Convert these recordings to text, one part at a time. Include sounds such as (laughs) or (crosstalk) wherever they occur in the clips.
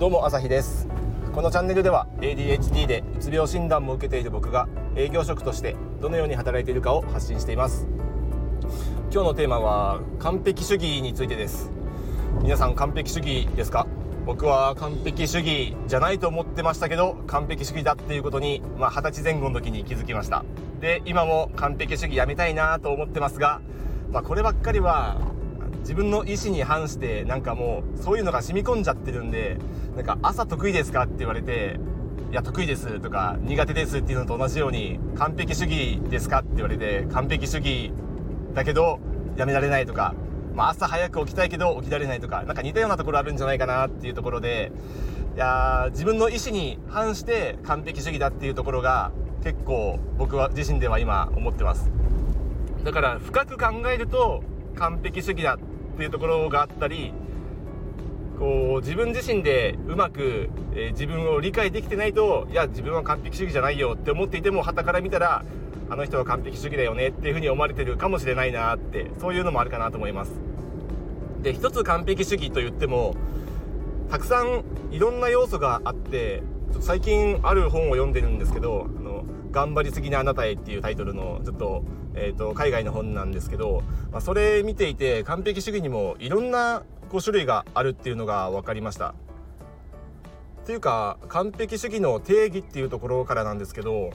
どうも朝日です。このチャンネルでは ADHD でうつ病診断も受けている僕が営業職としてどのように働いているかを発信しています。今日のテーマは完璧主義についてです。皆さん完璧主義ですか？僕は完璧主義じゃないと思ってましたけど完璧主義だっていうことにまあ、20歳前後の時に気づきました。で今も完璧主義やめたいなと思ってますがまあ、こればっかりは自分の意思に反してなんかもうそういうのが染み込んじゃってるんでなんか朝得意ですかって言われていや得意ですとか苦手ですっていうのと同じように完璧主義ですかって言われて完璧主義だけどやめられないとか、まあ、朝早く起きたいけど起きられないとか何か似たようなところあるんじゃないかなっていうところでいや自分の意思に反して完璧主義だっていうところが結構僕は自身では今思ってます。だから深く考えると完璧主義だっていうところがあったりこう自分自身でうまく、えー、自分を理解できてないといや自分は完璧主義じゃないよって思っていても傍から見たらあの人は完璧主義だよねっていうふうに思われてるかもしれないなってそういうのもあるかなと思います。で一つ完璧主義と言ってもたくさんいろんな要素があって最近ある本を読んでるんですけど頑張りすぎなあなたへっていうタイトルのちょっと,、えーと、海外の本なんですけど、まあ、それ見ていて完璧主義にもいろんなこう種類があるっていうのが分かりました。っていうか完璧主義の定義っていうところからなんですけど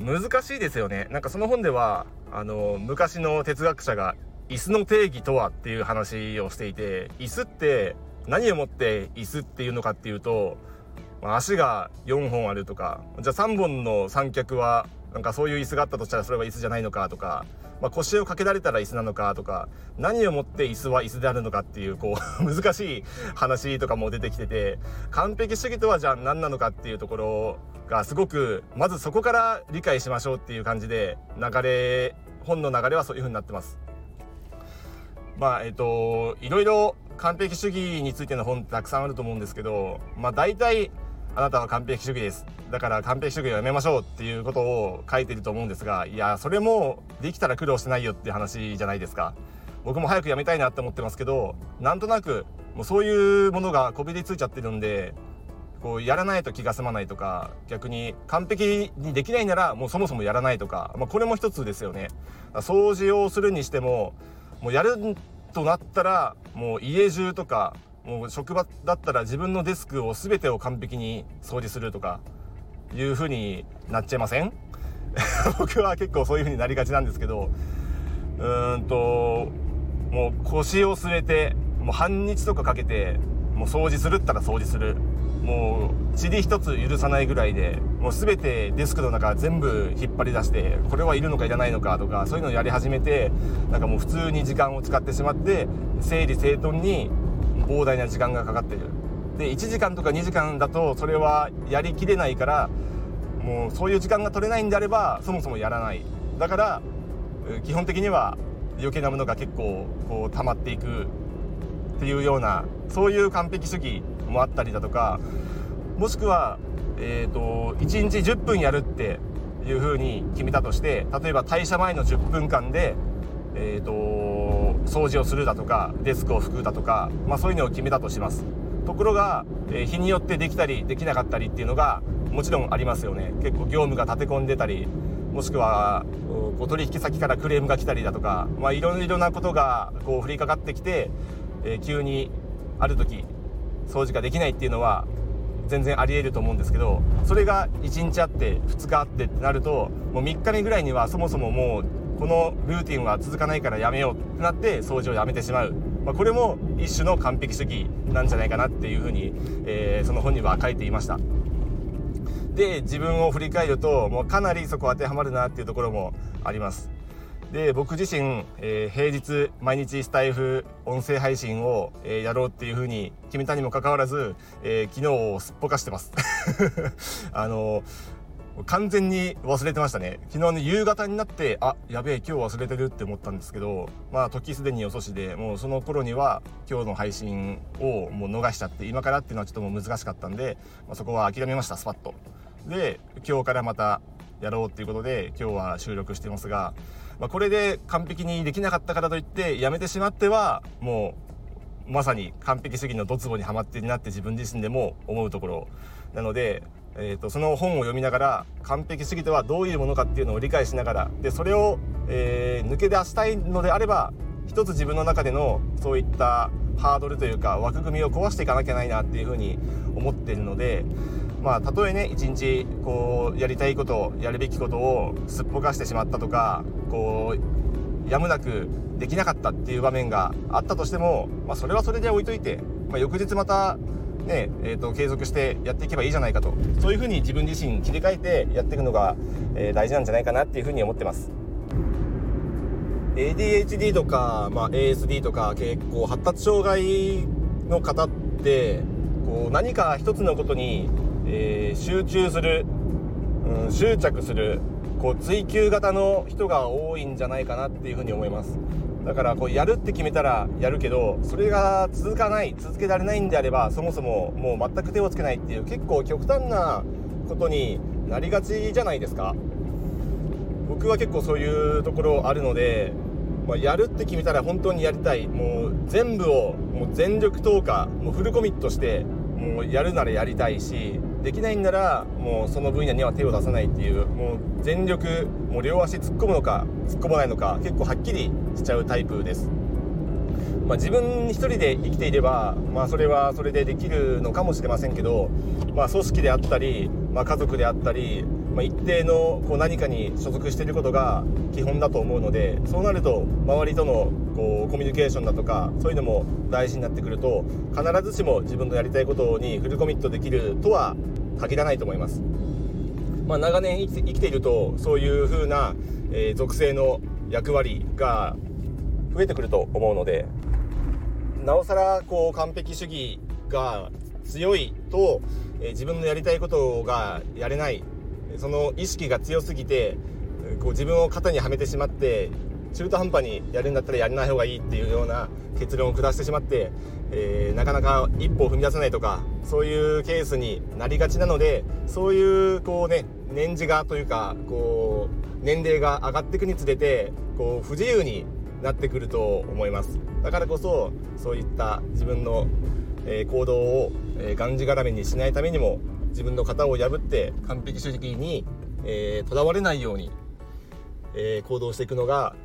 難しいですよねなんかその本ではあの昔の哲学者が椅子の定義とはっていう話をしていて椅子って何をもって椅子っていうのかっていうと足が4本あるとかじゃあ3本の三脚はなんかそういう椅子があったとしたらそれは椅子じゃないのかとか、まあ、腰をかけられたら椅子なのかとか何をもって椅子は椅子であるのかっていうこう (laughs) 難しい話とかも出てきてて完璧主義とはじゃあ何なのかっていうところがすごくまずそこから理解しましょうっていう感じで流れ本の流れはそういう風になってます。まあえっ、といろいろ完璧主義についての本ってたくさんあると思うんですけどまあ大体あなたは完璧主義です。だから完璧主義をやめましょうっていうことを書いてると思うんですがいやそれもできたら苦労してないよって話じゃないですか。僕も早くやめたいなって思ってますけどなんとなくもうそういうものがこびりついちゃってるんでこうやらないと気が済まないとか逆に完璧にできないならもうそもそもやらないとか、まあ、これも一つですよね。掃除をするにしてももうやるとなったらもう家中とかもう職場だったら自分のデスクを全てを完璧に掃除するとかいう風になっちゃいません？(laughs) 僕は結構そういう風になりがちなんですけどうーんともう腰を据えてもう半日とかかけてもう掃除するったら掃除する。もう塵一つ許さないぐらいでもう全てデスクの中全部引っ張り出してこれはいるのかいらないのかとかそういうのをやり始めてなんかもう普通に時間を使ってしまって整理整頓に膨大な時間がかかっている。で1時間とか2時間だとそれはやりきれないからもうそういう時間が取れないんであればそもそもやらない。だから基本的には余計なものが結構こう溜まっていくっていうようなそういう完璧主義もあったりだとかもしくは、えーと、1日10分やるっていうふうに決めたとして例えば退社前の10分間で、えーと掃除をするだとかデスクを拭くだとか、まあ、そういうのを決めたとします。ところが、えー、日によってできたりできなかったりっていうのがもちろんありますよね。結構業務が立て込んでたりもしくはこう取引先からクレームが来たりだとか、まあ、いろいろなことがこう降りかかってきて、えー、急にある時掃除ができないっていうのは全然ありえると思うんですけどそれが1日あって2日あってってなるともう3日目ぐらいにはそもそももうこのルーティンは続かないからやめようってなって掃除をやめてしまう、まあ、これも一種の完璧主義なんじゃないかなっていうふうに、えー、その本には書いていました。で自分を振り返るともうかなりそこ当てはまるなっていうところもあります。で僕自身、えー、平日毎日スタイフ音声配信を、えー、やろうっていうふうに決めたにもかかわらず、えー、昨日をすっぽかしてます。(laughs) あの完全に忘れてましたね。昨日の夕方になってあやべえ今日忘れてるって思ったんですけどまあ時すでに遅しでもうその頃には今日の配信をもう逃しちゃって今からっていうのはちょっともう難しかったんで、まあ、そこは諦めましたスパッと。で今日からまたやろうっていうことで今日は収録してますが、まあ、これで完璧にできなかったからといってやめてしまってはもうまさに完璧主義のドツボにはまってるなって自分自身でも思うところなので、えーと、その本を読みながら完璧主義とはどういうものかっていうのを理解しながらでそれを、えー、抜け出したいのであれば一つ自分の中でのそういったハードルというか枠組みを壊していかなきゃないなっていうふうに思っているのでまあたとえね一日こうやりたいことやるべきことをすっぽかしてしまったとかこうやむなくできなかったっていう場面があったとしても、まあ、それはそれで置いといて、まあ、翌日またねえーと、継続してやっていけばいいじゃないかとそういうふうに自分自身切り替えてやっていくのが、えー、大事なんじゃないかなっていうふうに思ってます。ADHD とか、まあ、ASD とか結構発達障害の方ってこう何か一つのことに、えー、集中する、うん、執着するこう追求型の人が多いんじゃないかなっていうふうに思いますだからこうやるって決めたらやるけどそれが続かない続けられないんであればそもそももう全く手をつけないっていう結構極端なことになりがちじゃないですか。僕は結構そういうところあるのでまあ、やるって決めたら本当にやりたい。もう全部をもう全力投下もうフルコミットしてもうやるならやりたいしできないんならもうその分野には手を出さないっていうもう全力もう両足突っ込むのか突っ込まないのか結構はっきりしちゃうタイプです。まあ、自分一人で生きていれば、まあ、それはそれでできるのかもしれませんけど、まあ、組織であったり、まあ、家族であったりまあ、一定のこう何かに所属していることが基本だと思うのでそうなると周りとのこうコミュニケーションだとかそういうのも大事になってくると必ずしも自分のやりたいことにフルコミットできるとは限らないと思います。まあ、長年生きているとそういう風な、えー、属性の役割が増えてくると思うのでなおさらこう完璧主義が強いと、えー、自分のやりたいことがやれないその意識が強すぎてこう自分を肩にはめてしまって中途半端にやるんだったらやらない方がいいっていうような結論を下してしまって、えー、なかなか一歩を踏み出せないとかそういうケースになりがちなのでそういうこうね年次がというかこう年齢が上がっていくにつれてこう不自由になってくると思います。だからこそそういった自分の、行動を、がんじがらめにしないためにも自分の型を破って完璧主義にとら、えー、われないように、えー、行動していくのが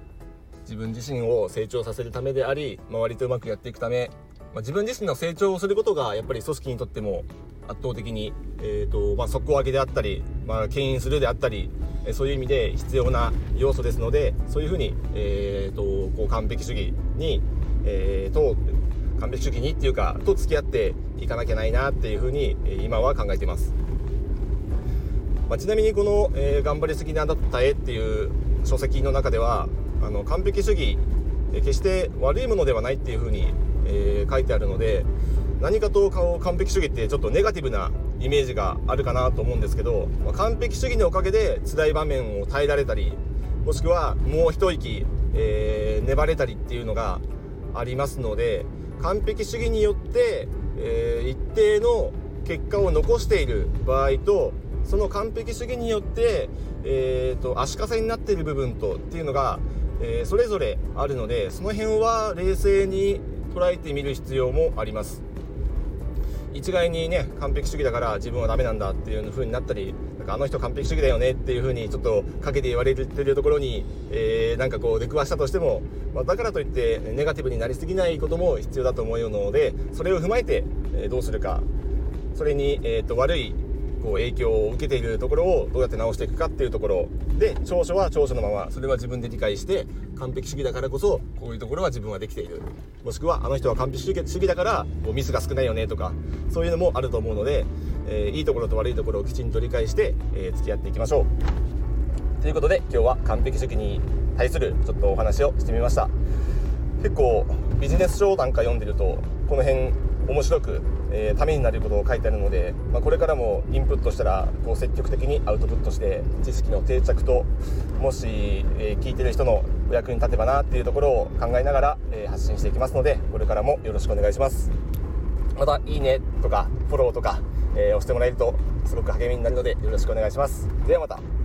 自分自身を成長させるためであり周りとうまくやっていくため、まあ、自分自身の成長をすることがやっぱり組織にとっても圧倒的に、えーとまあ、底上げであったり、まあ、牽引するであったりそういう意味で必要な要素ですのでそういうふうに、えーと、こう完璧主義に、えーと完璧主義にっていうかと付き合っていかなきゃないなっていうふうに今は考えています、まあ、ちなみにこの、えー、頑張りすぎなんだった絵」っていう書籍の中ではあの完璧主義決して悪いものではないっていうふうに、えー、書いてあるので何かと完璧主義ってちょっとネガティブなイメージがあるかなと思うんですけど、まあ、完璧主義のおかげで辛い場面を耐えられたりもしくはもう一息、えー、粘れたりっていうのがありますので完璧主義によって、えー、一定の結果を残している場合とその完璧主義によって、えーと、足かせになっている部分とっていうのが、えー、それぞれあるのでその辺は冷静に捉えてみる必要もあります。一概にね完璧主義だから自分はダメなんだっていう風になったりなんかあの人完璧主義だよねっていう風にちょっとかけて言われてるところに、えー、なんかこう出くわしたとしても、まあ、だからといってネガティブになりすぎないことも必要だと思うのでそれを踏まえて、えどうするか。それに、えーと悪いこう影響を受けているところをどうやって直していくかっていうところで長所は長所のままそれは自分で理解して完璧主義だからこそこういうところは自分はできているもしくはあの人は完璧主義だからこうミスが少ないよねとかそういうのもあると思うので、え、いいところと悪いところをきちんと理解して、え、付き合っていきましょう。ということで今日は完璧主義に対するちょっとお話をしてみました。結構ビジネス書なんか読んでるとこの辺面白く、えー、ためになることを書いてあるので、まあ、これからもインプットしたらこう積極的にアウトプットして知識の定着ともし、えー、聞いてる人のお役に立てばなっていうところを考えながら、えー、発信していきますのでこれからもよろしくお願いします。またいいねとかフォローとか、え押してもらえるとすごく励みになるのでよろしくお願いします。ではまた。